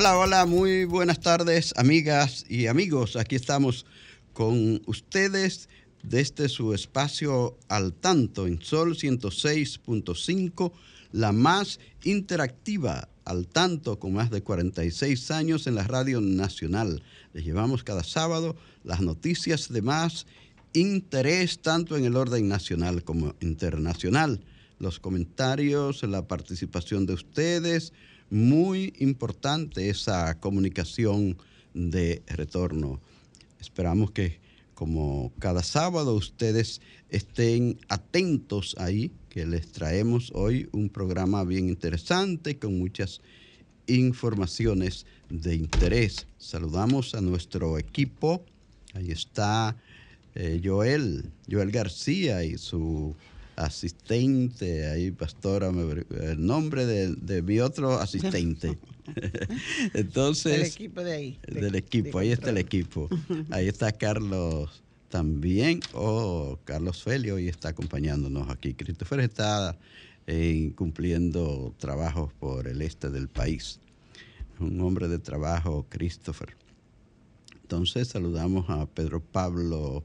Hola, hola, muy buenas tardes, amigas y amigos. Aquí estamos con ustedes desde su espacio al tanto en Sol 106.5, la más interactiva al tanto con más de 46 años en la Radio Nacional. Les llevamos cada sábado las noticias de más interés tanto en el orden nacional como internacional. Los comentarios, la participación de ustedes, muy importante esa comunicación de retorno. Esperamos que como cada sábado ustedes estén atentos ahí, que les traemos hoy un programa bien interesante con muchas informaciones de interés. Saludamos a nuestro equipo. Ahí está eh, Joel, Joel García y su asistente, ahí pastora, el nombre de, mi otro asistente. Entonces... Del equipo de ahí. del equipo, ahí está el equipo. Ahí está Carlos también, o oh, Carlos Felio, y está acompañándonos aquí. Christopher está eh, cumpliendo trabajos por el este del país. Un hombre de trabajo, Christopher. Entonces saludamos a Pedro Pablo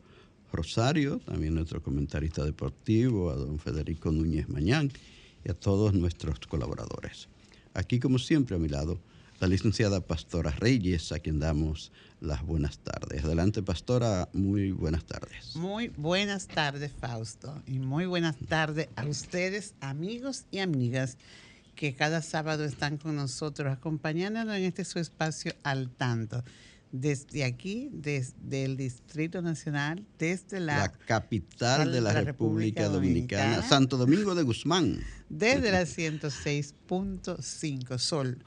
Rosario, también nuestro comentarista deportivo, a don Federico Núñez Mañán y a todos nuestros colaboradores. Aquí, como siempre, a mi lado, la licenciada Pastora Reyes, a quien damos las buenas tardes. Adelante, Pastora, muy buenas tardes. Muy buenas tardes, Fausto, y muy buenas tardes a ustedes, amigos y amigas, que cada sábado están con nosotros acompañándonos en este su espacio al tanto desde aquí, desde el Distrito Nacional, desde la, capital de la, República, Dominicana, Santo Domingo de Guzmán. Desde la 106.5 Sol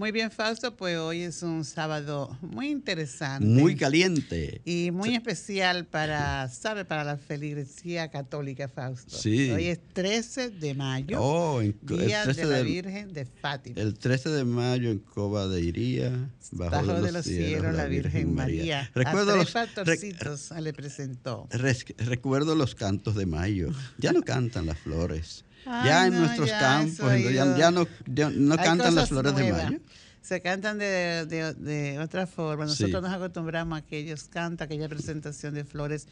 muy bien, Fausto, pues hoy es un sábado muy interesante. Muy caliente. Y muy especial para, ¿sabe? Para la feligresía católica, Fausto. Sí. Hoy es 13 de mayo, oh, Día de la Virgen de Fátima. El 13 de mayo en Coba de Iría, bajo, de los, cielos, la Virgen, María. Recuerdo los pastorcitos le presentó. recuerdo los cantos de mayo. Ya no cantan las flores ya en nuestros campos, ya, no, no cantan las flores de mayo. Se cantan de, de, otra forma. Nosotros nos acostumbramos a que ellos cantan aquella presentación de flores,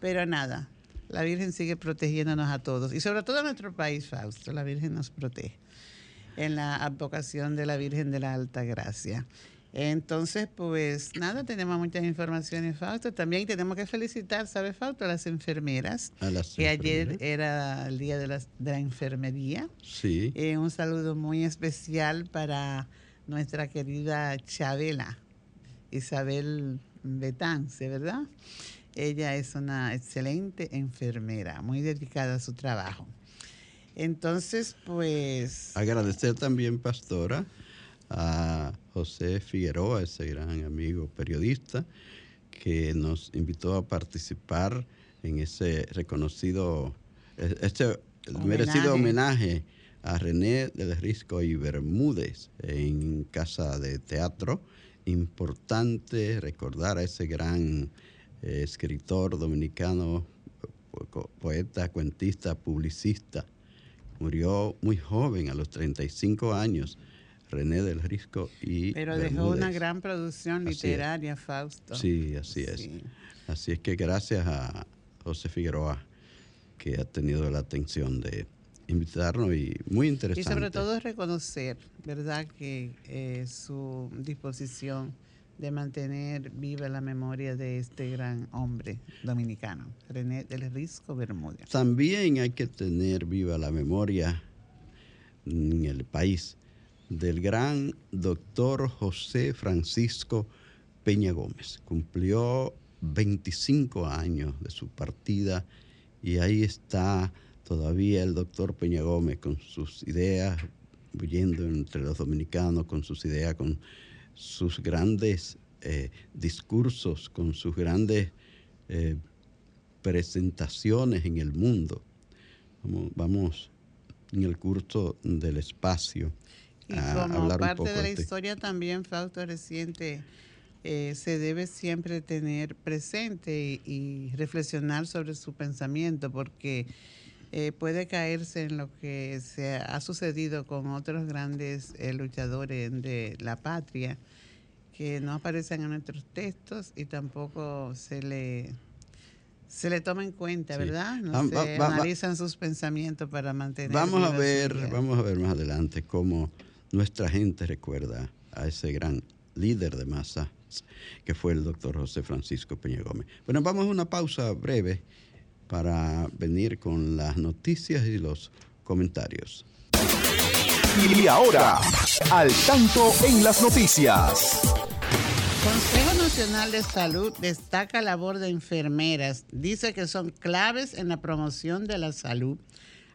pero nada, la Virgen sigue protegiéndonos a todos y sobre todo a nuestro país, Fausto. La Virgen nos protege en la advocación de la Virgen de la Alta Gracia. Entonces, pues nada, tenemos muchas informaciones, Fausto. También tenemos que felicitar, ¿sabes, Fausto? A las enfermeras. A las que ayer era el día de la, de la enfermería. Sí. Eh, un saludo muy especial para nuestra querida Chabela, Isabel Betance, ¿verdad? Ella es una excelente enfermera, muy dedicada a su trabajo. Entonces, pues... Agradecer también, pastora, a José Figueroa, ese gran amigo periodista, que nos invitó a participar en ese reconocido, este merecido homenaje a René del Risco y Bermúdez en Casa de Teatro. Importante recordar a ese gran eh, escritor dominicano, poeta, cuentista, publicista. Murió muy joven, a los 35 años René del Risco y. Pero dejó una gran producción literaria, Fausto. Sí, así es. Así es que gracias a José Figueroa, que ha tenido la atención de invitarnos y muy interesante. Y sobre todo reconocer, ¿verdad?, que eh, su disposición de mantener viva la memoria de este gran hombre dominicano, René del Risco Bermúdez. También hay que tener viva la memoria en el país del gran doctor José Francisco Peña Gómez. Cumplió 25 años de su partida y ahí está todavía el doctor Peña Gómez con sus ideas, huyendo entre los dominicanos, con sus ideas, con sus grandes eh, discursos, con sus grandes eh, presentaciones en el mundo. Vamos, en el curso del espacio. Y como parte de la historia también, Fausto reciente, eh, se debe siempre tener presente y, reflexionar sobre su pensamiento, porque puede caerse en lo que se ha sucedido con otros grandes luchadores de la patria, que no aparecen en nuestros textos y tampoco se le se le toma en cuenta, ¿verdad? No se analizan sus pensamientos para mantener. Vamos a ver, vamos a ver más adelante cómo nuestra gente recuerda a ese gran líder de masa que fue el doctor José Francisco Peña Gómez. Bueno, vamos a una pausa breve para venir con las noticias y los comentarios. Y ahora, al tanto en las noticias. Consejo Nacional de Salud destaca la labor de enfermeras. Dice que son claves en la promoción de la salud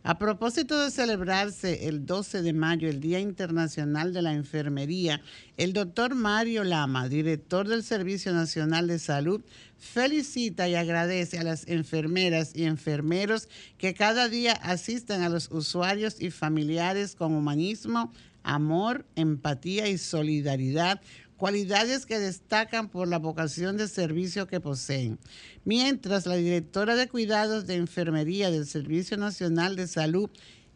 a propósito de celebrarse el 12 de mayo, el Día Internacional de la Enfermería, el doctor Mario Lama, director del Servicio Nacional de Salud, felicita y agradece a las enfermeras y enfermeros que cada día asisten a los usuarios y familiares con humanismo, amor, empatía y solidaridad cualidades que destacan por la vocación de servicio que poseen. Mientras la directora de cuidados de enfermería del Servicio Nacional de Salud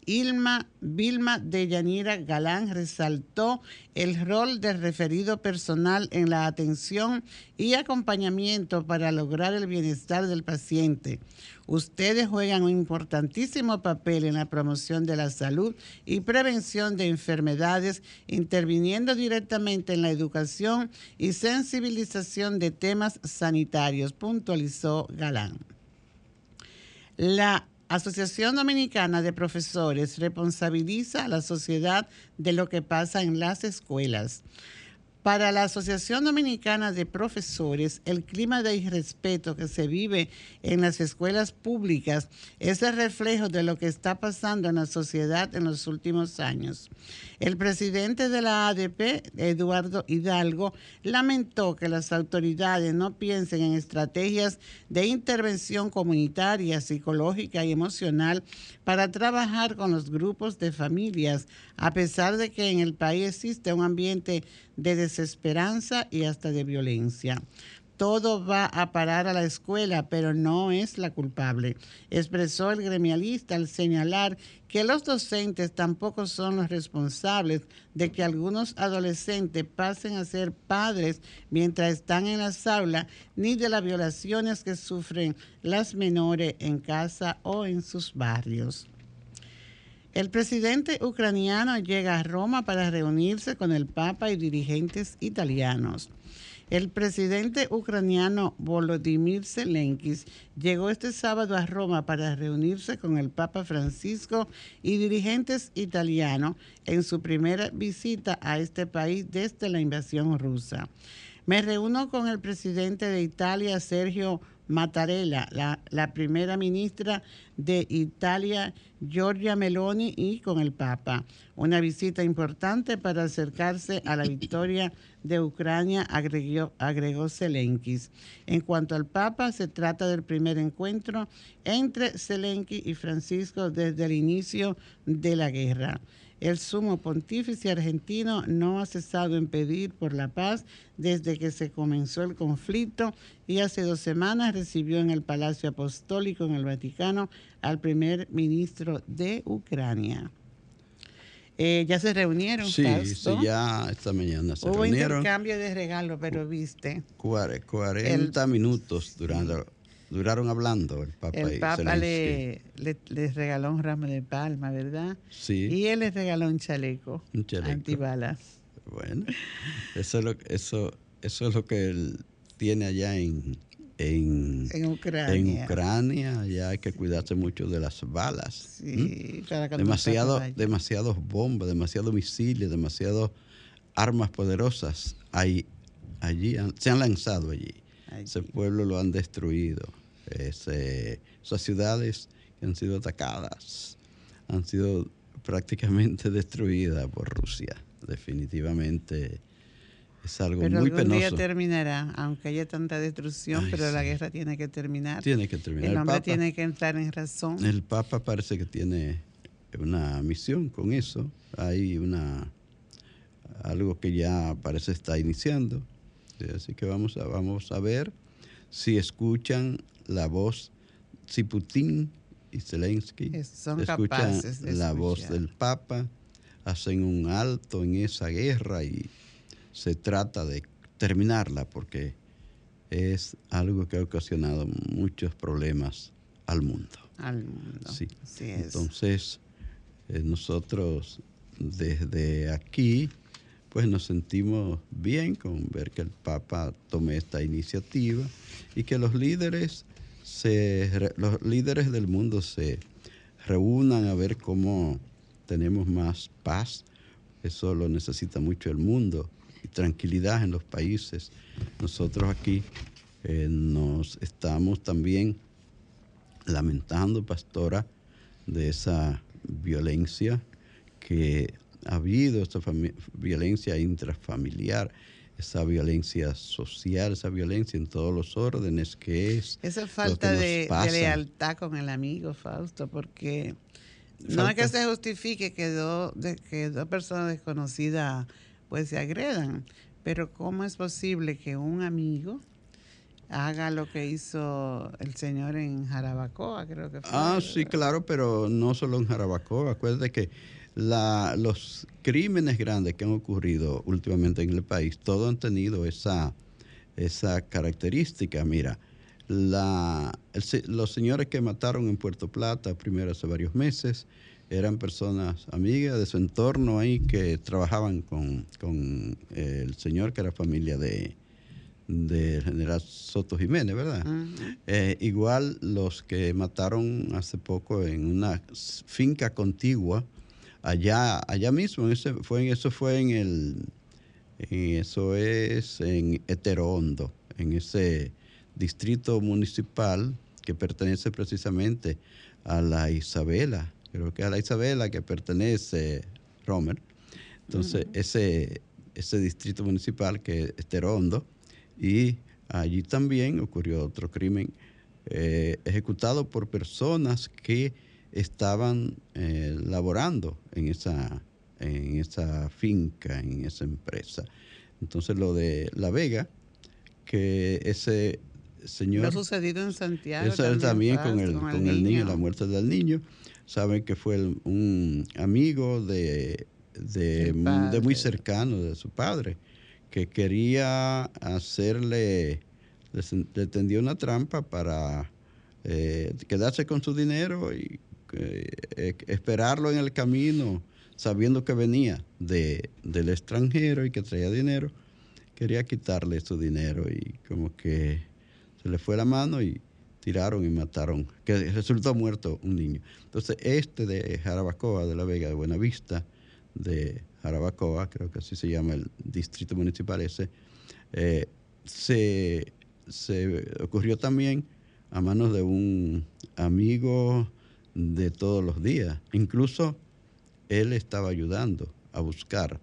Ilma Vilma de Yanira Galán resaltó el rol del referido personal en la atención y acompañamiento para lograr el bienestar del paciente. Ustedes juegan un importantísimo papel en la promoción de la salud y prevención de enfermedades, interviniendo directamente en la educación y sensibilización de temas sanitarios, puntualizó Galán. La Asociación Dominicana de Profesores responsabiliza a la sociedad de lo que pasa en las escuelas. Para la Asociación Dominicana de Profesores, el clima de irrespeto que se vive en las escuelas públicas es el reflejo de lo que está pasando en la sociedad en los últimos años. El presidente de la ADP, Eduardo Hidalgo, lamentó que las autoridades no piensen en estrategias de intervención comunitaria, psicológica y emocional para trabajar con los grupos de familias, a pesar de que en el país existe un ambiente de desesperanza y hasta de violencia. Todo va a parar a la escuela, pero no es la culpable, expresó el gremialista al señalar que los docentes tampoco son los responsables de que algunos adolescentes pasen a ser padres mientras están en las aulas, ni de las violaciones que sufren las menores en casa o en sus barrios. El presidente ucraniano llega a Roma para reunirse con el Papa y dirigentes italianos. El presidente ucraniano Volodymyr Zelensky llegó este sábado a Roma para reunirse con el Papa Francisco y dirigentes italianos en su primera visita a este país desde la invasión rusa. Me reúno con el presidente de Italia, Sergio Mattarella, la, primera ministra de Italia, Giorgia Meloni, y con el Papa. Una visita importante para acercarse a la victoria de Ucrania, agregó, agregó. En cuanto al Papa, se trata del primer encuentro entre Zelensky y Francisco desde el inicio de la guerra. El sumo pontífice argentino no ha cesado en pedir por la paz desde que se comenzó el conflicto y hace dos semanas recibió en el Palacio Apostólico en el Vaticano al primer ministro de Ucrania. Eh, ya se reunieron. Sí, sí, ya esta mañana se Hubo reunieron. Hubo intercambio de regalos, pero viste. 40 minutos durando, duraron hablando el Papa. El Papa le, le, regaló un ramo de palma, ¿verdad? Sí. Y él le regaló un chaleco, un chaleco. antibalas. Bueno, eso, lo, eso eso es lo que él tiene allá en, en, Ucrania. En Ucrania ya hay que cuidarse mucho de las balas. Sí, demasiado, demasiados bombas, demasiados misiles, demasiadas armas poderosas hay allí, se han lanzado allí. Ese pueblo lo han destruido. esas ciudades que han sido atacadas han sido prácticamente destruidas por Rusia. Definitivamente es algo pero muy algún día terminará, aunque haya tanta destrucción, pero la guerra tiene que terminar. Tiene que terminar. El hombre tiene que entrar en razón. El Papa parece que tiene una misión con eso. Hay una algo que ya parece está iniciando. Así que vamos a, vamos a ver si escuchan la voz, si Putin y Zelensky escuchan la voz del Papa, hacen un alto en esa guerra y se trata de terminarla porque es algo que ha ocasionado muchos problemas al mundo. Al mundo. Sí. Entonces, eh, nosotros desde aquí, pues nos sentimos bien con ver que el Papa tome esta iniciativa y que los líderes, se, los líderes del mundo se reúnan a ver cómo tenemos más paz. Eso lo necesita mucho el mundo y tranquilidad en los países. Nosotros aquí eh, nos estamos también lamentando, pastora, de esa violencia que ha habido, esa violencia intrafamiliar, esa violencia social, esa violencia en todos los órdenes que es. Esa falta de, lealtad con el amigo, Fausto, porque no es que se justifique que dos, que dos personas desconocidas pues se agredan. Pero ¿cómo es posible que un amigo haga lo que hizo el señor en Jarabacoa, creo que fue? Ah, sí, claro, pero no solo en Jarabacoa. Acuérdate que la, los crímenes grandes que han ocurrido últimamente en el país, todos han tenido esa, esa característica. Mira, la, los señores que mataron en Puerto Plata, primero hace varios meses, eran personas amigas de su entorno ahí que trabajaban con, el señor que era familia de, de general Soto Jiménez, ¿verdad? Eh, igual los que mataron hace poco en una finca contigua, allá, allá mismo, ese fue, eso fue en el, eso es en Heterondo, en ese distrito municipal que pertenece precisamente a la Isabela, creo que a la Isabela que pertenece Romer. Entonces, ese, ese distrito municipal que es Terondo, y allí también ocurrió otro crimen eh, ejecutado por personas que estaban eh, laborando en esa, en esa finca, en esa empresa. Entonces, lo de La Vega, que ese señor... Lo sucedido en Santiago. También, con, el, con, el, niño, la muerte del niño saben que fue un amigo de, de, muy cercano de su padre, que quería hacerle, le, tendió una trampa para eh, quedarse con su dinero y eh, esperarlo en el camino, sabiendo que venía de, del extranjero y que traía dinero, quería quitarle su dinero y como que se le fue la mano y tiraron y mataron, que resultó muerto un niño. Entonces, este de Jarabacoa, de la Vega de Buenavista, de Jarabacoa, creo que así se llama el distrito municipal ese, eh, se, ocurrió también a manos de un amigo de todos los días. Incluso él estaba ayudando a buscar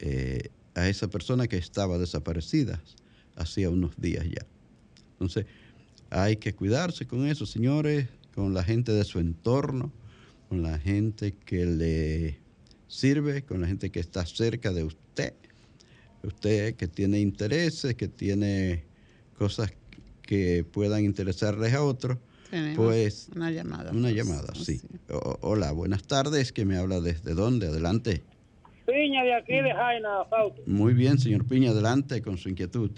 eh, a esa persona que estaba desaparecida hacía unos días ya. Entonces, hay que cuidarse con eso, señores, con la gente de su entorno, con la gente que le sirve, con la gente que está cerca de usted. Usted que tiene intereses, que tiene cosas que puedan interesarles a otros. Pues una llamada. Una llamada, sí. hola, buenas tardes, que me habla desde dónde, adelante. Piña de aquí de Jaina, Fausto. Muy bien, señor Piña, adelante con su inquietud.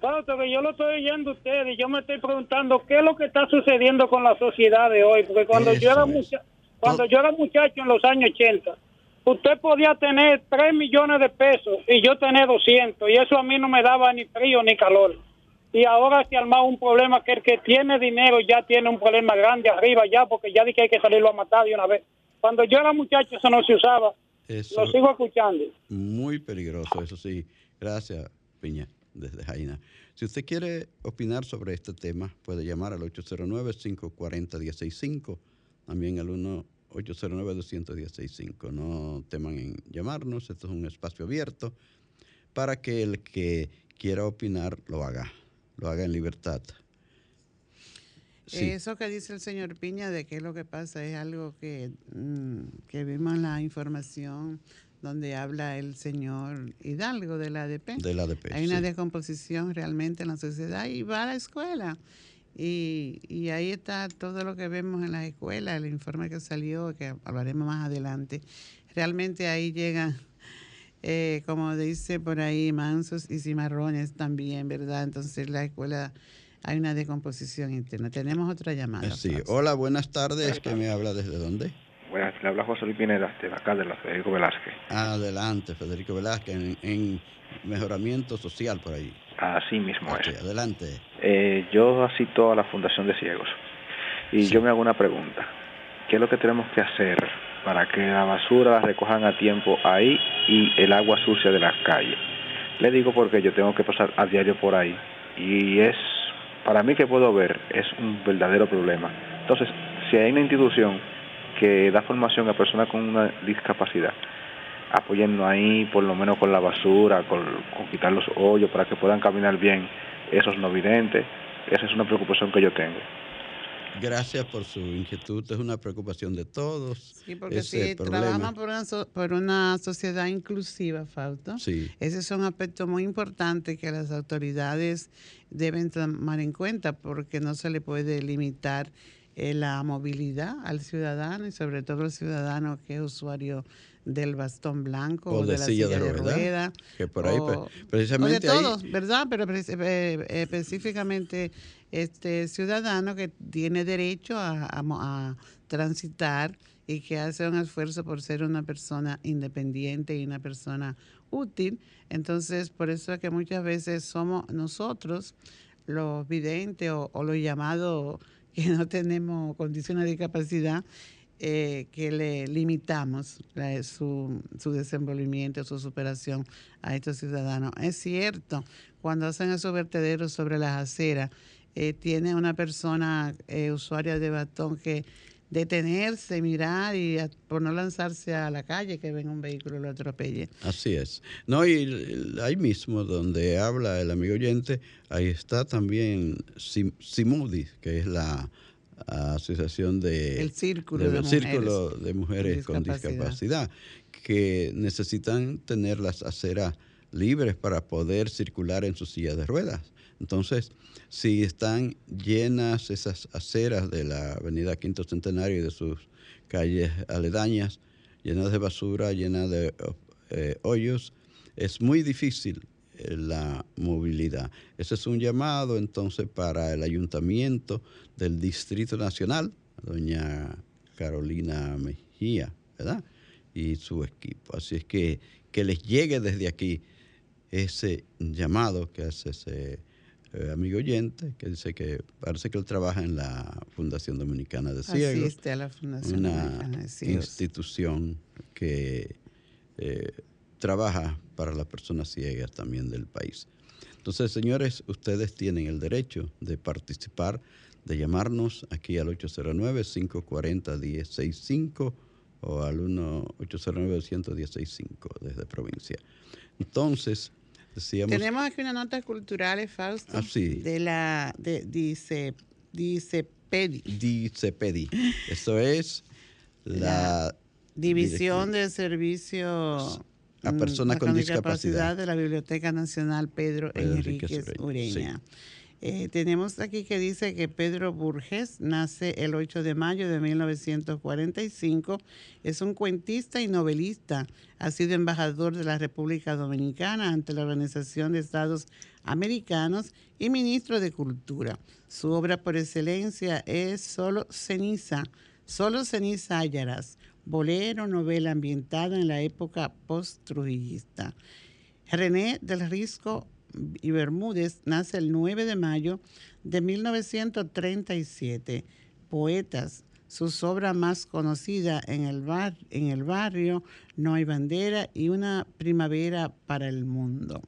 Fausto, que yo lo estoy oyendo a usted y yo me estoy preguntando qué es lo que está sucediendo con la sociedad de hoy, porque cuando yo era cuando yo era muchacho en los años 80, usted podía tener 3 millones de pesos y yo tener 200 y eso a mí no me daba ni frío ni calor. Y ahora se ha armado un problema que el que tiene dinero ya tiene un problema grande arriba ya porque ya dije que hay que salirlo a matar de una vez. Cuando yo era muchacho eso no se usaba. Lo sigo escuchando. Muy peligroso, eso sí. Gracias, Piña, desde Jaina. Si usted quiere opinar sobre este tema, puede llamar al 809-540-165, también al 1-809-210-65. No teman en llamarnos, esto es un espacio abierto para que el que quiera opinar lo haga, lo haga en libertad. Eso que dice el señor Piña de qué es lo que pasa es algo que, mm, que vimos en la información donde habla el señor Hidalgo de la ADP. De la ADP Hay una descomposición realmente en la sociedad y va a la escuela. Y, y, ahí está todo lo que vemos en las escuelas, el informe que salió, que hablaremos más adelante. Realmente ahí llegan, eh, como dice por ahí, mansos y cimarrones también, ¿verdad? Entonces la escuela hay una descomposición interna. Tenemos otra llamada. Sí, hola, buenas tardes. ¿Quién me habla desde dónde? Buenas, le habla José Luis Pineda, de acá, de la Federico Velázquez. Adelante, Federico Velázquez, en, mejoramiento social por ahí. Así mismo es. Adelante. Eh, yo asisto a la Fundación de Ciegos y yo me hago una pregunta. ¿Qué es lo que tenemos que hacer para que la basura la recojan a tiempo ahí y el agua sucia de las calles? Le digo porque yo tengo que pasar a diario por ahí y es para mí que puedo ver es un verdadero problema. Entonces, si hay una institución que da formación a personas con una discapacidad, apoyando ahí por lo menos con la basura, con, quitar los hoyos para que puedan caminar bien esos no videntes, esa es una preocupación que yo tengo. Gracias por su inquietud, es una preocupación de todos. Sí, porque si trabajamos por una, por una sociedad inclusiva, Fausto, sí. ese es un aspecto muy importante que las autoridades deben tomar en cuenta porque no se le puede limitar eh, la movilidad al ciudadano y sobre todo al ciudadano que es usuario del bastón blanco o, de, la silla, de, rueda, que por ahí precisamente de todos, ¿verdad? Pero eh, específicamente este ciudadano que tiene derecho a, transitar y que hace un esfuerzo por ser una persona independiente y una persona útil. Entonces, por eso es que muchas veces somos nosotros los videntes o, los llamados que no tenemos condiciones de discapacidad, eh, que le limitamos su, su, desenvolvimiento, su superación a estos ciudadanos. Es cierto, cuando hacen esos vertederos sobre las aceras, eh, tiene una persona eh, usuaria de batón que detenerse, mirar y por no lanzarse a la calle que venga un vehículo y lo atropelle. Así es. No, y ahí mismo donde habla el amigo oyente, ahí está también Simudi, que es la asociación de el círculo, de, círculo de mujeres con discapacidad, que necesitan tener las aceras libres para poder circular en sus sillas de ruedas. Entonces, si están llenas esas aceras de la avenida Quinto Centenario y de sus calles aledañas, llenas de basura, llenas de eh, hoyos, es muy difícil eh, la movilidad. Ese es un llamado entonces para el ayuntamiento del Distrito Nacional, doña Carolina Mejía, ¿verdad? Y su equipo. Así es que que les llegue desde aquí ese llamado que hace ese eh, amigo oyente, que dice que parece que él trabaja en la Fundación Dominicana de Ciegos. Asiste a la Fundación una Dominicana de Ciegos. institución que eh, trabaja para las personas ciegas también del país. Entonces, señores, ustedes tienen el derecho de participar, de llamarnos aquí al 809-540-1065 o al 1-809-210-65 desde provincia. Entonces, tenemos aquí una nota cultural, Fausto. Ah, de la, de, dice, dice Pedi. Dice Pedi. Eso es la, División de Servicio a Personas mm, con, discapacidad. de la Biblioteca Nacional Pedro, Enríquez Ureña. Eh, tenemos aquí que dice que Pedro Burges nace el 8 de mayo de 1945. Es un cuentista y novelista. Ha sido embajador de la República Dominicana ante la Organización de Estados Americanos y ministro de Cultura. Su obra por excelencia es Solo ceniza, solo ceniza hallarás, bolero, novela ambientada en la época post-trujillista. René del Risco y Bermúdez nace el 9 de mayo de 1937. Poetas, su obra más conocida en el, bar, en el barrio, No hay bandera y Una primavera para el mundo.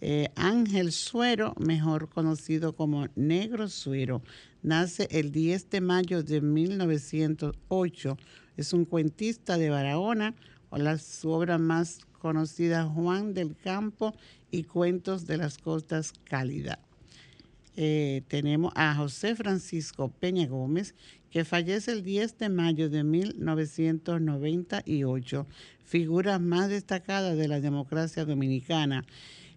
Eh, Ángel Suero, mejor conocido como Negro Suero, nace el 10 de mayo de 1908. Es un cuentista de Barahona, o su obra más conocida, Juan del Campo y Cuentos de las Costas Cálidas. Eh, tenemos a José Francisco Peña Gómez, que fallece el 10 de mayo de 1998, figura más destacada de la democracia dominicana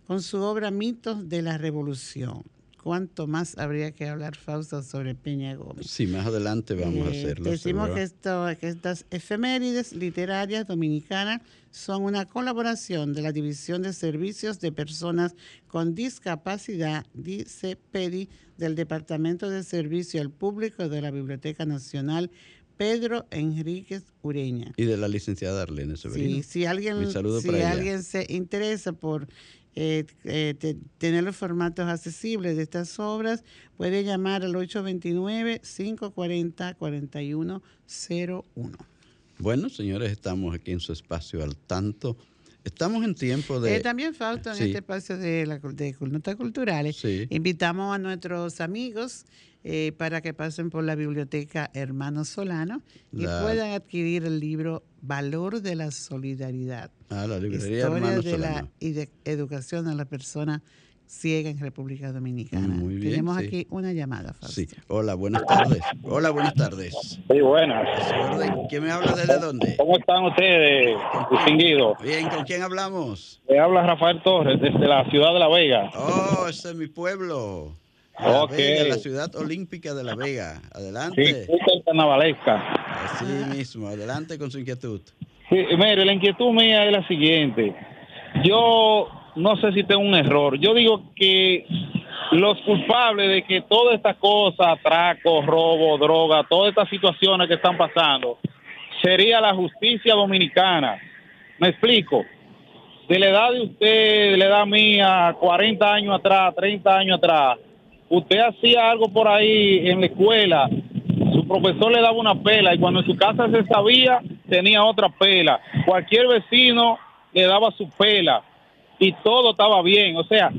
con su obra Mitos de la Revolución. ¿Cuánto más habría que hablar, Fausto, sobre Peña Gómez? Sí, más adelante vamos a eh, hacerlo. Decimos que, esto, que estas efemérides literarias dominicanas son una colaboración de la División de Servicios de Personas con Discapacidad, dice PEDI, del Departamento de Servicio al Público de la Biblioteca Nacional Pedro Enríquez Ureña. Y de la licenciada Arlene Severino. Sí, si alguien, si alguien se interesa por eh, eh, tener los formatos accesibles de estas obras, puede llamar al 829-540-4101. Bueno, señores, estamos aquí en su espacio al tanto. Estamos en tiempo de... Eh, también falta en este espacio de, la, de notas culturales. Invitamos a nuestros amigos eh, para que pasen por la biblioteca Hermano Solano y puedan adquirir el libro Valor de la Solidaridad. Ah, la librería Historia de la y de educación a la persona ciega en República Dominicana. Muy bien, Tenemos aquí una llamada, Fausto. Sí. Hola, buenas tardes. Hola, buenas tardes. Sí, buenas. ¿Quién me habla desde dónde? ¿Cómo están ustedes, distinguidos? Bien, ¿con quién hablamos? Me habla Rafael Torres, desde la ciudad de La Vega. Oh, ese es mi pueblo. La, Vega, la ciudad olímpica de La Vega. Adelante. Sí, carnavalesca. Así mismo, adelante con su inquietud. Sí, mire, la inquietud mía es la siguiente. Yo no sé si tengo un error. Yo digo que los culpables de que toda esta cosa, atraco, robo, droga, todas estas situaciones que están pasando, sería la justicia dominicana. Me explico. De la edad de usted, de la edad mía, 40 años atrás, 30 años atrás, usted hacía algo por ahí en la escuela, su profesor le daba una pela y cuando en su casa se sabía, tenía otra pela. Cualquier vecino le daba su pela y todo estaba bien. O sea,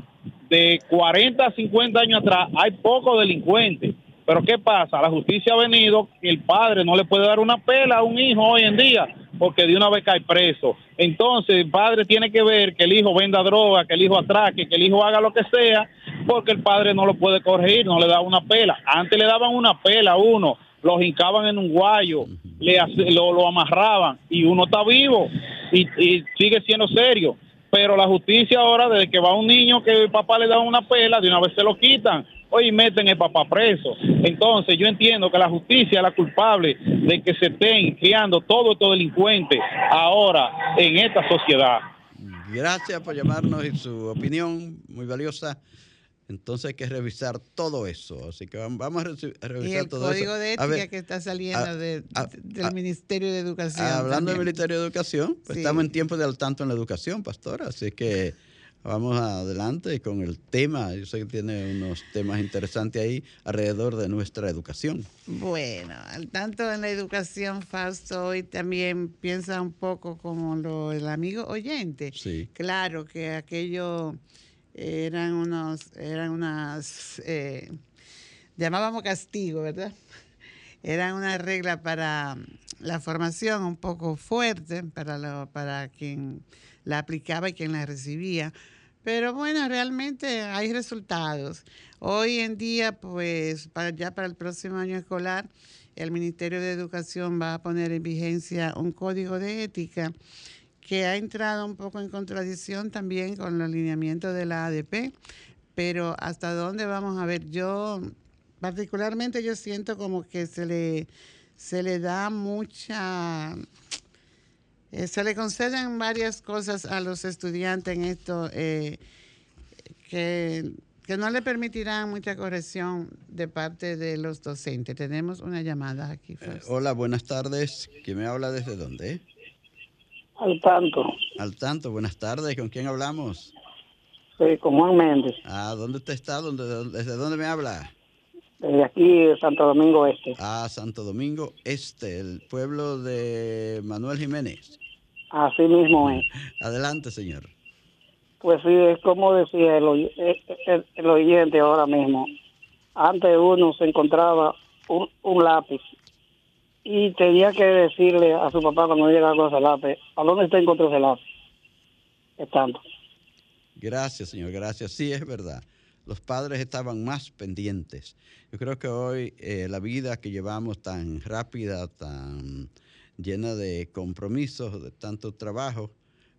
de 40 a 50 años atrás hay pocos delincuentes. Pero ¿qué pasa? La justicia ha venido el padre no le puede dar una pela a un hijo hoy en día porque de una vez cae preso. Entonces el padre tiene que ver que el hijo venda droga, que el hijo atraque, que el hijo haga lo que sea, porque el padre no lo puede corregir, no le da una pela. Antes le daban una pela a uno, lo hincaban en un guayo, le, lo, lo amarraban y uno está vivo y sigue siendo serio pero la justicia ahora, desde que va un niño que el papá le da una pela, de una vez se lo quitan hoy meten el papá preso. Entonces yo entiendo que la justicia es la culpable de que se estén criando todos estos delincuentes ahora en esta sociedad. Gracias por llamarnos y su opinión muy valiosa. Entonces hay que revisar todo eso. Así que vamos a, revisar todo eso. El código de ética que está saliendo del Ministerio de Educación. Hablando del Ministerio de Educación, pues estamos en tiempo de al tanto en la educación, pastora. Así que vamos adelante con el tema. Yo sé que tiene unos temas interesantes ahí alrededor de nuestra educación. Bueno, al tanto en la educación, Fausto, hoy también piensa un poco como lo, el amigo oyente. Sí. Claro que aquello eran unos, eran unas, eh, llamábamos castigo, ¿verdad? Eran una regla para la formación un poco fuerte para, lo, para quien la aplicaba y quien la recibía. Pero bueno, realmente hay resultados. Hoy en día, pues ya para el próximo año escolar, el Ministerio de Educación va a poner en vigencia un código de ética que ha entrado un poco en contradicción también con los lineamientos de la ADP, pero hasta dónde vamos a ver. Yo, particularmente, yo siento como que se le, se le da mucha... Eh, se le conceden varias cosas a los estudiantes en esto, eh, que que no le permitirán mucha corrección de parte de los docentes. Tenemos una llamada aquí. Eh, hola, buenas tardes. ¿Quién me habla desde dónde? Al tanto. Al tanto, buenas tardes. ¿Con quién hablamos? Sí, con Juan Méndez. Ah, ¿dónde usted está? ¿Dónde, ¿Desde dónde me habla? Desde aquí, Santo Domingo Este. Ah, Santo Domingo Este, el pueblo de Manuel Jiménez. Así mismo es. Adelante, señor. Pues sí, es como decía el, el, oyente ahora mismo. Antes uno se encontraba un, lápiz y tenía que decirle a su papá cuando llegaba ese lápiz, ¿a dónde está encontró ese lápiz? Es tanto. Gracias, señor, gracias. Sí, es verdad. Los padres estaban más pendientes. Yo creo que hoy eh, la vida que llevamos tan rápida, tan llena de compromisos, de tanto trabajo,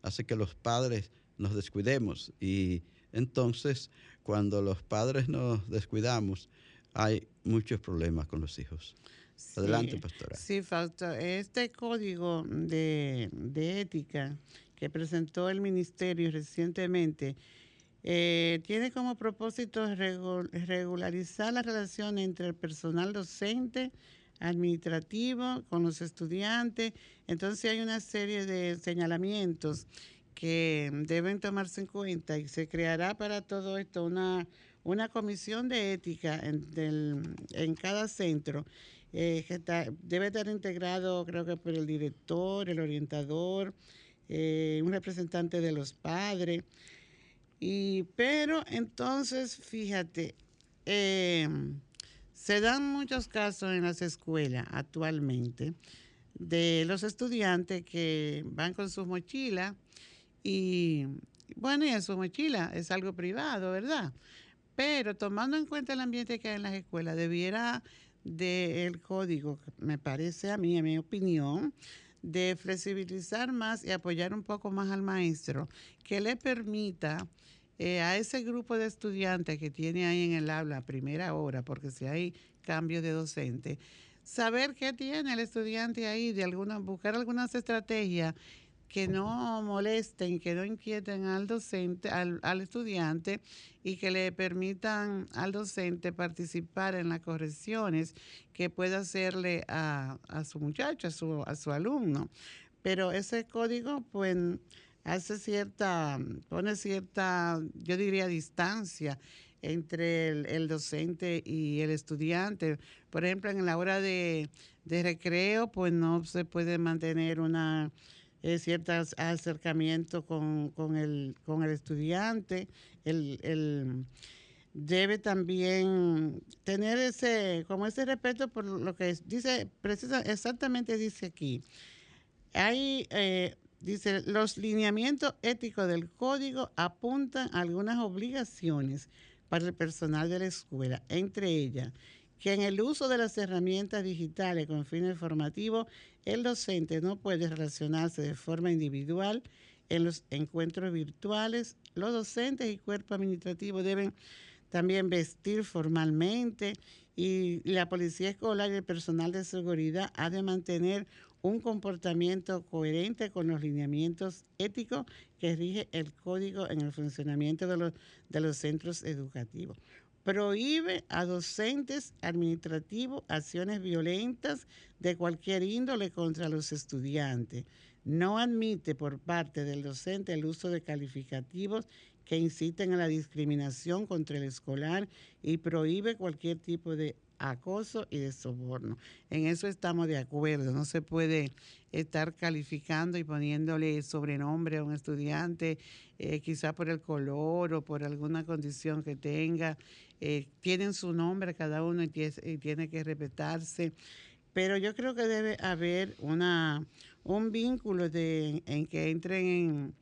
hace que los padres nos descuidemos y entonces cuando los padres nos descuidamos hay muchos problemas con los hijos. Adelante, pastora. Sí, Fausto. Este código de, ética que presentó el ministerio recientemente eh, tiene como propósito regularizar la relación entre el personal docente, administrativo, con los estudiantes. Entonces hay una serie de señalamientos que deben tomarse en cuenta y se creará para todo esto una, una comisión de ética en, en cada centro. Eh, debe estar integrado, creo que por el director, el orientador, eh, un representante de los padres. Y, pero entonces, fíjate, eh, se dan muchos casos en las escuelas actualmente de los estudiantes que van con su mochila y, bueno, y en su mochila es algo privado, ¿verdad? Pero tomando en cuenta el ambiente que hay en las escuelas, debiera del código, me parece a mí, en mi opinión, de flexibilizar más y apoyar un poco más al maestro, que le permita eh, a ese grupo de estudiantes que tiene ahí en el aula a primera hora, porque si hay cambio de docente, saber qué tiene el estudiante ahí, de alguna, buscar algunas estrategias que no molesten, que no inquieten al docente, al, estudiante y que le permitan al docente participar en las correcciones que pueda hacerle a, su muchacho, a su, a su alumno. Pero ese código, pues, hace cierta, pone cierta, yo diría, distancia entre el, docente y el estudiante. Por ejemplo, en la hora de, de recreo, pues no se puede mantener una eh, cierto acercamiento con, el, con el estudiante. El, debe también tener ese, como ese respeto por lo que dice, precisa, exactamente dice aquí. Hay, eh, dice, los lineamientos éticos del código apuntan a algunas obligaciones para el personal de la escuela, entre ellas que en el uso de las herramientas digitales con fines formativos, el docente no puede relacionarse de forma individual en los encuentros virtuales. Los docentes y cuerpo administrativo deben también vestir formalmente y la policía escolar y el personal de seguridad ha de mantener un comportamiento coherente con los lineamientos éticos que rige el código en el funcionamiento de los, de los centros educativos prohíbe a docentes administrativos acciones violentas de cualquier índole contra los estudiantes. No admite por parte del docente el uso de calificativos que inciten a la discriminación contra el escolar y prohíbe cualquier tipo de acoso y de soborno. En eso estamos de acuerdo. No se puede estar calificando y poniéndole sobrenombre a un estudiante, eh, quizá por el color o por alguna condición que tenga. Eh, tienen su nombre cada uno y, tiene que respetarse. Pero yo creo que debe haber una, un vínculo de, en que entren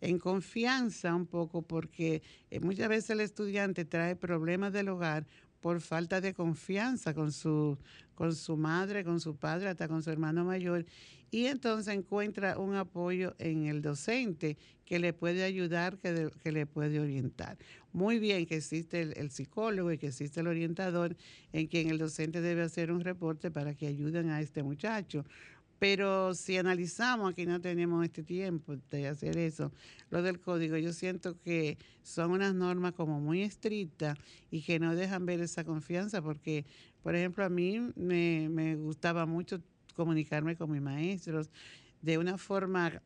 en, confianza un poco, porque eh, muchas veces el estudiante trae problemas del hogar por falta de confianza con su, con su madre, con su padre, hasta con su hermano mayor, y entonces encuentra un apoyo en el docente que le puede ayudar, que, que le puede orientar. Muy bien que existe el, psicólogo y que existe el orientador en quien el docente debe hacer un reporte para que ayuden a este muchacho, Pero si analizamos, aquí no tenemos este tiempo de hacer eso, lo del código, yo siento que son unas normas como muy estrictas y que no dejan ver esa confianza porque, por ejemplo, a mí me, me gustaba mucho comunicarme con mis maestros de una forma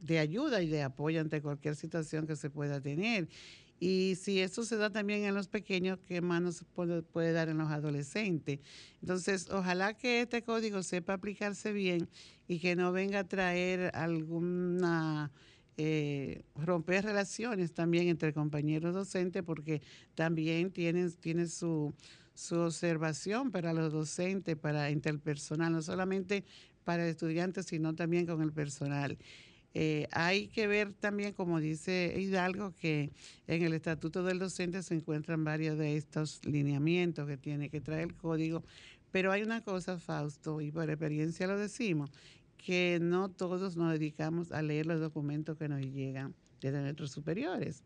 de ayuda y de apoyo ante cualquier situación que se pueda tener. Y si eso se da también en los pequeños, ¿qué más nos puede, dar en los adolescentes? Entonces, ojalá que este código sepa aplicarse bien y que no venga a traer alguna... Eh, romper relaciones también entre compañeros docentes porque también tienen, tiene su, su observación para los docentes, para interpersonal, no solamente para estudiantes, sino también con el personal. Eh, hay que ver también, como dice Hidalgo, que en el Estatuto del Docente se encuentran varios de estos lineamientos que tiene que traer el código, pero hay una cosa, Fausto, y por experiencia lo decimos, que no todos nos dedicamos a leer los documentos que nos llegan desde nuestros superiores.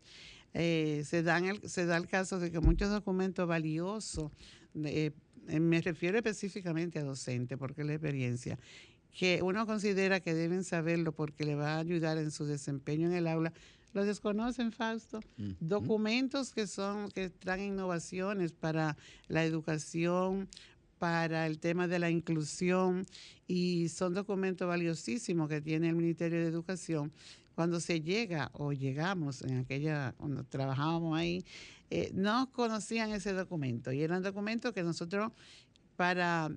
Eh, se, dan el, se da el caso de que muchos documentos valiosos, eh, me refiero específicamente a docentes, porque es la experiencia, que uno considera que deben saberlo porque le va a ayudar en su desempeño en el aula, lo desconocen, Fausto. Documentos que son, que traen innovaciones para la educación, para el tema de la inclusión, y son documentos valiosísimos que tiene el Ministerio de Educación. Cuando se llega o llegamos en aquella, cuando trabajábamos ahí, eh, no conocían ese documento y eran documentos que nosotros para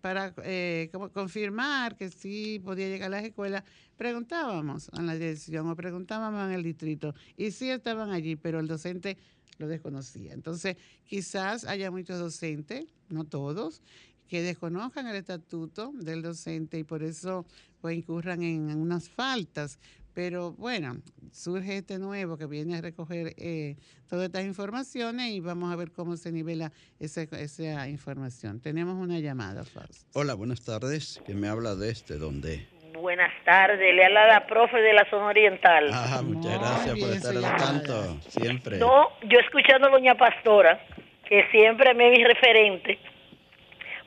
para eh, confirmar que sí podía llegar a las escuelas, preguntábamos en la dirección o preguntábamos en el distrito y sí estaban allí, pero el docente lo desconocía. Entonces, quizás haya muchos docentes, no todos, que desconozcan el estatuto del docente y por eso pues incurran en unas faltas, pero bueno, surge este nuevo que viene a recoger eh, todas estas informaciones y vamos a ver cómo se nivela esa, esa información. Tenemos una llamada, Fausto. Hola, buenas tardes. ¿Quién me habla de este? ¿Dónde? Buenas tardes, le habla la profe de la zona oriental. Ah, muchas gracias por estar al tanto, siempre. No, yo escuchando a doña Pastora, que siempre me es mi referente,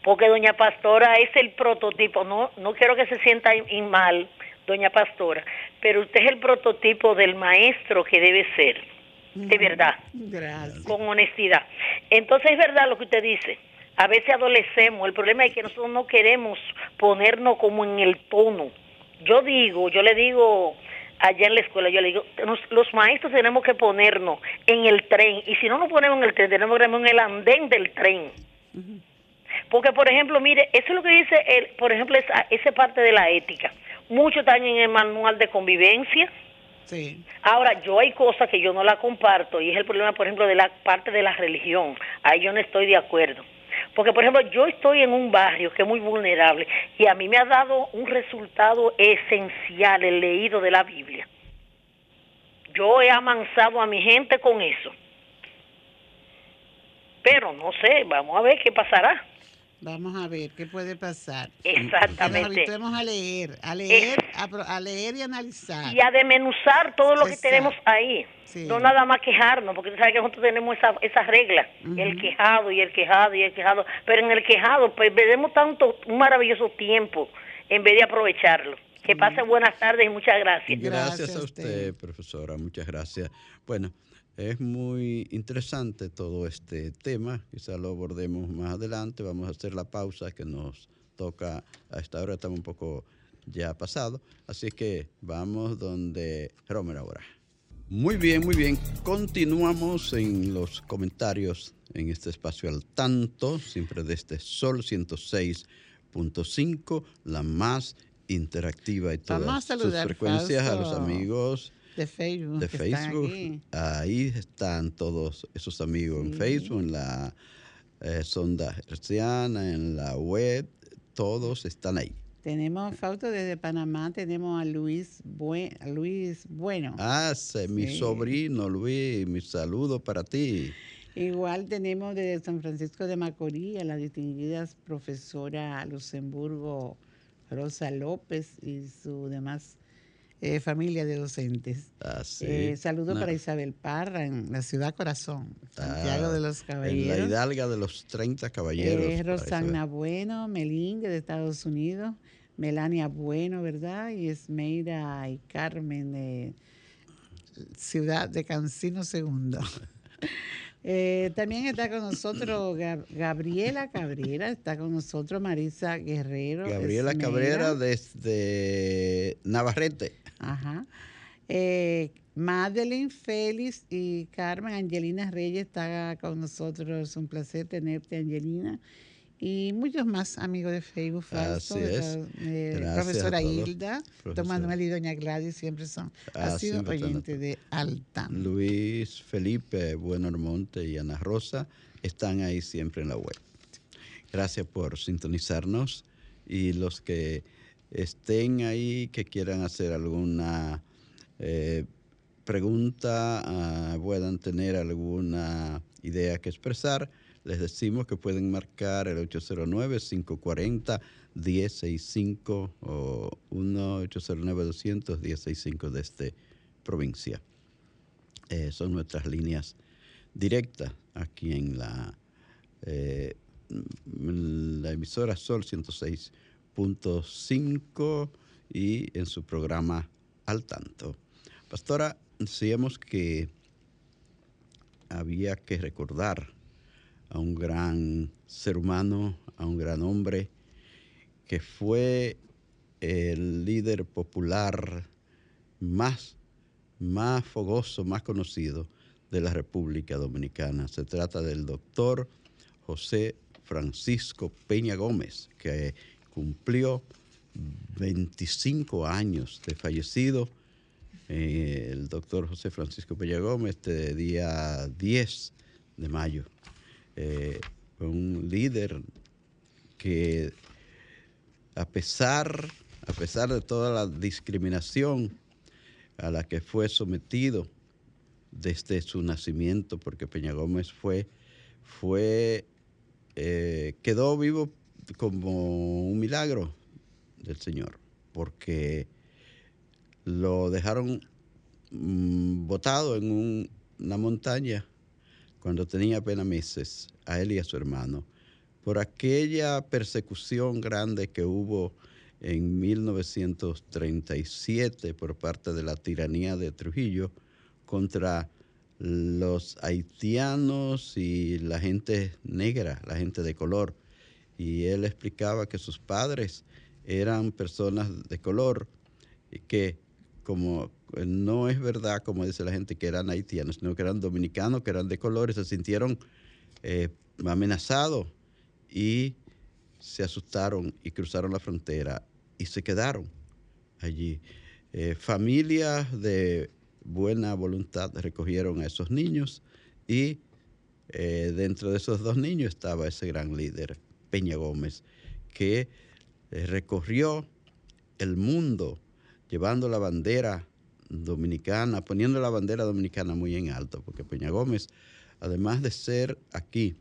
porque doña Pastora es el prototipo, no, no quiero que se sienta mal, doña Pastora, pero usted es el prototipo del maestro que debe ser, de verdad, con honestidad. Entonces es verdad lo que usted dice, a veces adolecemos, el problema es que nosotros no queremos ponernos como en el tono. Yo digo, yo le digo allá en la escuela, yo le digo, los maestros tenemos que ponernos en el tren, y si no nos ponemos en el tren, tenemos que ponernos en el andén del tren. Porque, por ejemplo, mire, eso es lo que dice, el, por ejemplo, esa, esa parte de la ética muchos están en el manual de convivencia. Sí. Ahora, yo hay cosas que yo no la comparto y es el problema, por ejemplo, de la parte de la religión. Ahí yo no estoy de acuerdo. Porque, por ejemplo, yo estoy en un barrio que es muy vulnerable y a mí me ha dado un resultado esencial el leído de la Biblia. Yo he amansado a mi gente con eso. Pero no sé, vamos a ver qué pasará. Vamos a ver qué puede pasar. Exactamente. Nos a leer, a leer, a, leer y analizar. Y a demenuzar todo lo que tenemos ahí. No nada más quejarnos, porque tú sabes que nosotros tenemos esa, esa regla, el quejado y el quejado y el quejado. Pero en el quejado, pues veremos tanto, un maravilloso tiempo en vez de aprovecharlo. Que pase buenas tardes y muchas gracias. Gracias, a usted, profesora. Muchas gracias. Bueno. Es muy interesante todo este tema, quizá lo abordemos más adelante, vamos a hacer la pausa que nos toca a esta hora, estamos un poco ya pasado, así que vamos donde Romer ahora. Muy bien, muy bien, continuamos en los comentarios en este espacio al tanto, siempre desde Sol 106.5, la más interactiva y todas sus frecuencias a los amigos de Facebook. De Facebook. Ahí están todos esos amigos en Facebook, en la eh, sonda herciana, en la web, todos están ahí. Tenemos fotos desde Panamá, tenemos a Luis, Luis Bueno. Ah, mi sobrino Luis, mi saludo para ti. Igual tenemos desde San Francisco de Macorís a la distinguida profesora Luxemburgo Rosa López y su demás eh, familia de docentes. Ah, eh, saludo para Isabel Parra en la ciudad Corazón, Santiago ah, de los Caballeros. En la Hidalga de los 30 Caballeros. Eh, Rosana Bueno, Melingue de Estados Unidos. Melania Bueno, ¿verdad? Y Esmeira y Carmen de Ciudad de Cancino Segundo. Eh, también está con nosotros Gabriela Cabrera, está con nosotros Marisa Guerrero. Gabriela Cabrera desde Navarrete. Ajá. Eh, Madeline Félix y Carmen Angelina Reyes está con nosotros. Es un placer tenerte, Angelina y muchos más amigos de Facebook Falso, eh, profesora Hilda, Tomás Manuel y doña Gladys siempre son, ha sido oyente de Alta. Luis Felipe Bueno Monte y Ana Rosa están ahí siempre en la web. Gracias por sintonizarnos y los que estén ahí, que quieran hacer alguna eh, pregunta, ah, puedan tener alguna idea que expresar, les decimos que pueden marcar el 809-540-165 o 1-809-200-165 de esta provincia. Eh, son nuestras líneas directas aquí en la, eh, la emisora Sol 106.5 y en su programa Al Tanto. Pastora, decíamos que había que recordar a un gran ser humano, a un gran hombre, que fue el líder popular más, más fogoso, más conocido de la República Dominicana. Se trata del doctor José Francisco Peña Gómez, que cumplió 25 años de fallecido. Eh, el doctor José Francisco Peña Gómez, este día 10 de mayo eh, un líder que a pesar, a pesar de toda la discriminación a la que fue sometido desde su nacimiento, porque Peña Gómez fue, fue eh, quedó vivo como un milagro del Señor, porque lo dejaron mm, botado en una montaña cuando tenía apenas meses, a él y a su hermano, por aquella persecución grande que hubo en 1937 por parte de la tiranía de Trujillo contra los haitianos y la gente negra, la gente de color. Y él explicaba que sus padres eran personas de color y que como eh, no es verdad, como dice la gente, que eran haitianos, sino que eran dominicanos, que eran de colores, se sintieron eh, amenazados y se asustaron y cruzaron la frontera y se quedaron allí. Eh, familias de buena voluntad recogieron a esos niños y dentro de esos dos niños estaba ese gran líder, Peña Gómez, que recorrió el mundo llevando la bandera dominicana, poniendo la bandera dominicana muy en alto, porque Peña Gómez, además de ser aquí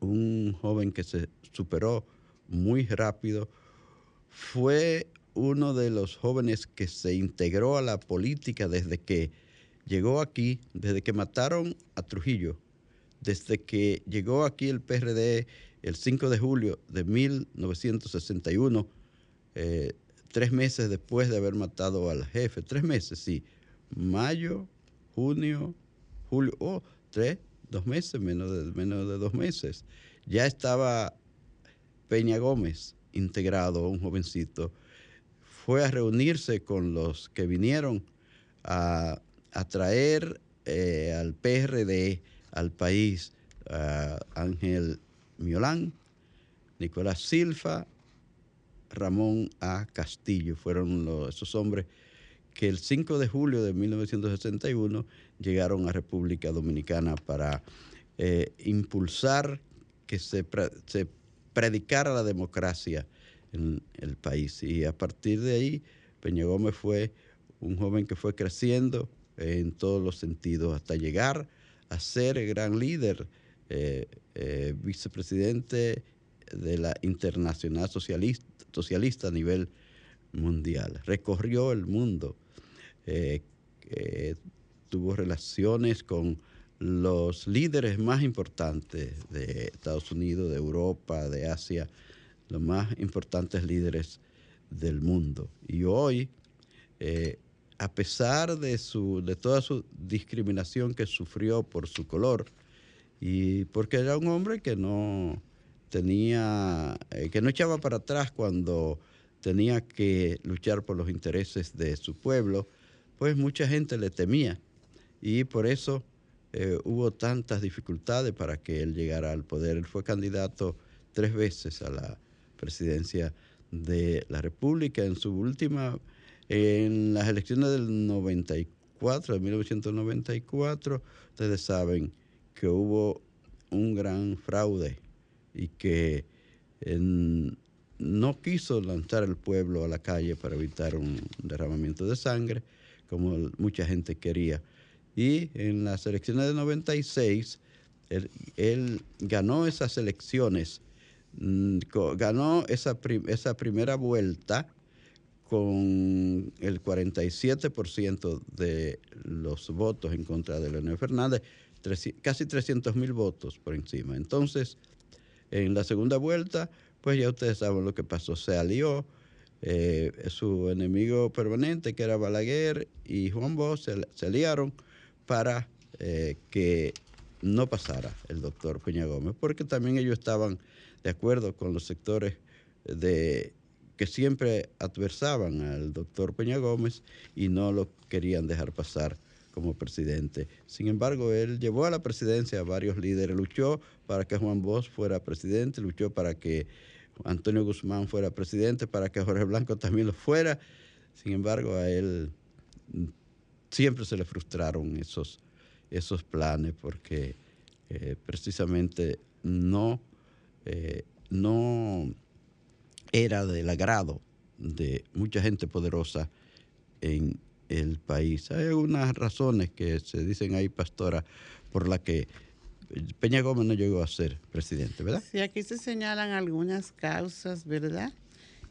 un joven que se superó muy rápido, fue uno de los jóvenes que se integró a la política desde que llegó aquí, desde que mataron a Trujillo, desde que llegó aquí el PRD el 5 de julio de 1961, eh, tres meses después de haber matado al jefe, tres meses, sí, mayo, junio, julio, oh, tres, dos meses, menos de, menos de dos meses, ya estaba Peña Gómez integrado, un jovencito, fue a reunirse con los que vinieron a, traer eh, al PRD, al país, a Ángel Miolán, Nicolás Silva, Ramón A. Castillo. Fueron esos hombres que el 5 de julio de 1961 llegaron a República Dominicana para eh, impulsar que se, predicara la democracia en el país. Y a partir de ahí, Peña Gómez fue un joven que fue creciendo en todos los sentidos hasta llegar a ser el gran líder, eh, eh, vicepresidente de la Internacional Socialista a nivel mundial. Recorrió el mundo, eh, tuvo relaciones con los líderes más importantes de Estados Unidos, de Europa, de Asia, los más importantes líderes del mundo. Y hoy, a pesar de, su, de toda su discriminación que sufrió por su color, y porque era un hombre que no tenía, eh, que no echaba para atrás cuando tenía que luchar por los intereses de su pueblo, pues mucha gente le temía y por eso eh, hubo tantas dificultades para que él llegara al poder. Él fue candidato tres veces a la presidencia de la República. En su última, en las elecciones del 94, de 1994, ustedes saben que hubo un gran fraude y que no quiso lanzar al pueblo a la calle para evitar un derramamiento de sangre, como mucha gente quería. Y en las elecciones de 96, él, ganó esas elecciones, mm, ganó esa, esa primera vuelta con el 47% de los votos en contra de Leonel Fernández, casi 300 mil votos por encima. Entonces, en la segunda vuelta pues ya ustedes saben lo que pasó. Se alió eh, su enemigo permanente, que era Balaguer, y Juan Bosch, se, aliaron para eh, que no pasara el doctor Peña Gómez, porque también ellos estaban de acuerdo con los sectores de que siempre adversaban al doctor Peña Gómez y no lo querían dejar pasar como presidente. Sin embargo, él llevó a la presidencia a varios líderes, luchó para que Juan Bosch fuera presidente, luchó para que Antonio Guzmán fuera presidente, para que Jorge Blanco también lo fuera. Sin embargo, a él siempre se le frustraron esos, esos planes porque eh, precisamente no, eh, no era del agrado de mucha gente poderosa en el país. Hay algunas razones que se dicen ahí, pastora, por la que Peña Gómez no llegó a ser presidente, ¿verdad? Sí, aquí se señalan algunas causas, ¿verdad?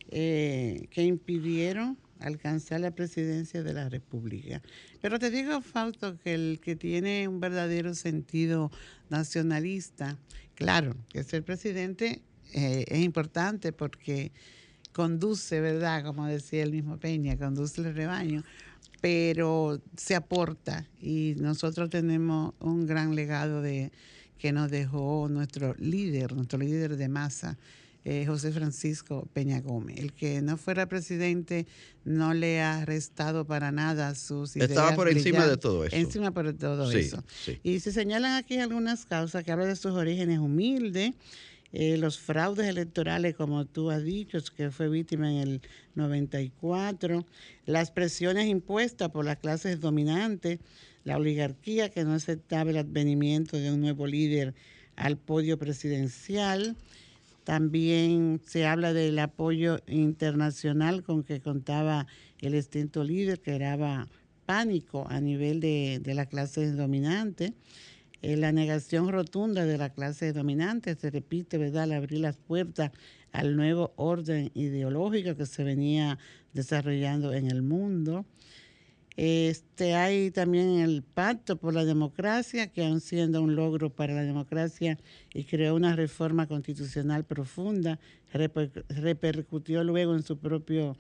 Eh, que impidieron alcanzar la presidencia de la República. Pero te digo, Fausto, que el que tiene un verdadero sentido nacionalista, claro, que ser presidente eh, es importante porque conduce, ¿verdad? Como decía el mismo Peña, conduce el rebaño, pero se aporta y nosotros tenemos un gran legado de que nos dejó nuestro líder, nuestro líder de masa, eh, José Francisco Peña Gómez. El que no fuera presidente no le ha restado para nada sus ideas. Estaba por encima de todo eso. Encima por todo eso. Y se señalan aquí algunas causas que hablan de sus orígenes humildes eh, los fraudes electorales, como tú has dicho, que fue víctima en el 94, las presiones impuestas por las clases dominantes, la oligarquía que no aceptaba el advenimiento de un nuevo líder al podio presidencial. También se habla del apoyo internacional con que contaba el extinto líder, que era pánico a nivel de, de la clase dominante. Eh, la negación rotunda de la clase dominante se repite, ¿verdad?, al abrir las puertas al nuevo orden ideológico que se venía desarrollando en el mundo. Este, hay también el pacto por la democracia, que aún siendo un logro para la democracia y creó una reforma constitucional profunda, repercutió luego en su propio,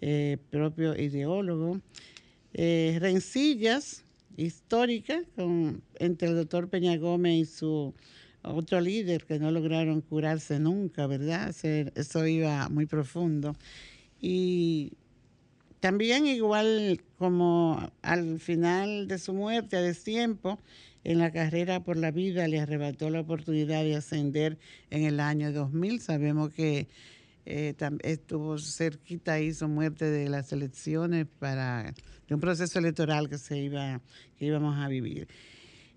eh, propio ideólogo. Eh, rencillas histórica entre el doctor Peña Gómez y su otro líder que no lograron curarse nunca, ¿verdad? Eso iba muy profundo. Y también igual como al final de su muerte, a destiempo, en la carrera por la vida le arrebató la oportunidad de ascender en el año 2000. Sabemos que eh, estuvo cerquita su muerte de las elecciones para de un proceso electoral que se iba que íbamos a vivir.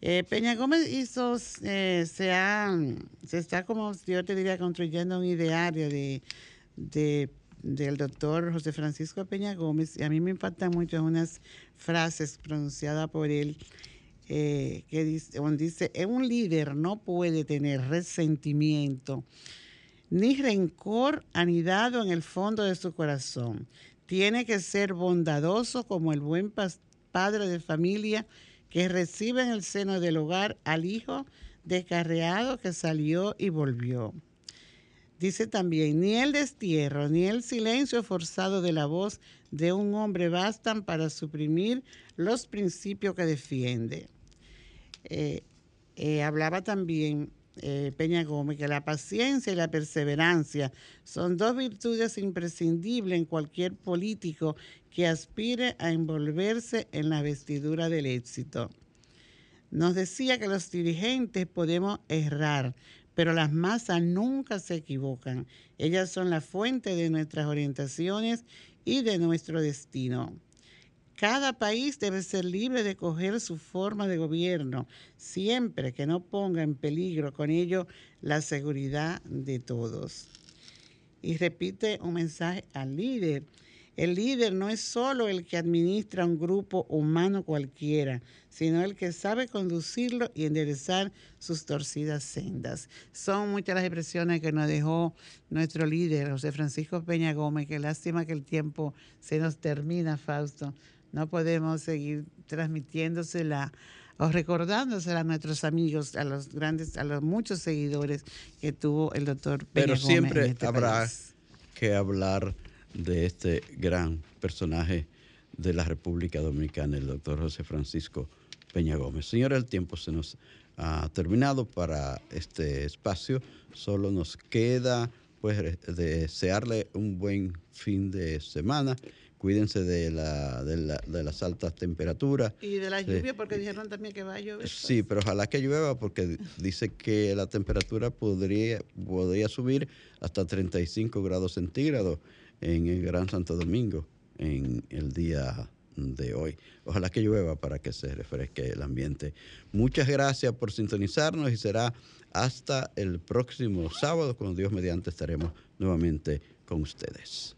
Eh, Peña Gómez hizo, eh, se, ha, se está como yo te diría construyendo un ideario de, de del doctor José Francisco Peña Gómez, y a mí me impactan mucho unas frases pronunciadas por él, que dice, donde dice, un líder no puede tener resentimiento ni rencor anidado en el fondo de su corazón. Tiene que ser bondadoso como el buen padre de familia que recibe en el seno del hogar al hijo descarreado que salió y volvió. Dice también, ni el destierro ni el silencio forzado de la voz de un hombre bastan para suprimir los principios que defiende. Eh, eh, hablaba también eh, Peña Gómez que la paciencia y la perseverancia son dos virtudes imprescindibles en cualquier político que aspire a envolverse en la vestidura del éxito. Nos decía que los dirigentes podemos errar, pero las masas nunca se equivocan. Ellas son la fuente de nuestras orientaciones y de nuestro destino. Cada país debe ser libre de coger su forma de gobierno, siempre que no ponga en peligro con ello la seguridad de todos. Y repite un mensaje al líder. El líder no es solo el que administra un grupo humano cualquiera, sino el que sabe conducirlo y enderezar sus torcidas sendas. Son muchas las expresiones que nos dejó nuestro líder, José Francisco Peña Gómez. Qué lástima que el tiempo se nos termina, Fausto. No podemos seguir transmitiéndosela o recordándosela a nuestros amigos, a los grandes, a los muchos seguidores que tuvo el doctor Peña Pero siempre este habrá que hablar de este gran personaje de la República Dominicana, el doctor José Francisco Peña Gómez. Señora, el tiempo se nos ha terminado para este espacio. Solo nos queda pues desearle un buen fin de semana cuídense de, la, de, la, de, las altas temperaturas. Y de la lluvia, porque dijeron también que va a llover. Sí, pero ojalá que llueva, porque dice que la temperatura podría, podría subir hasta 35 grados centígrados en el Gran Santo Domingo en el día de hoy. Ojalá que llueva para que se refresque el ambiente. Muchas gracias por sintonizarnos y será hasta el próximo sábado, cuando Dios mediante estaremos nuevamente con ustedes.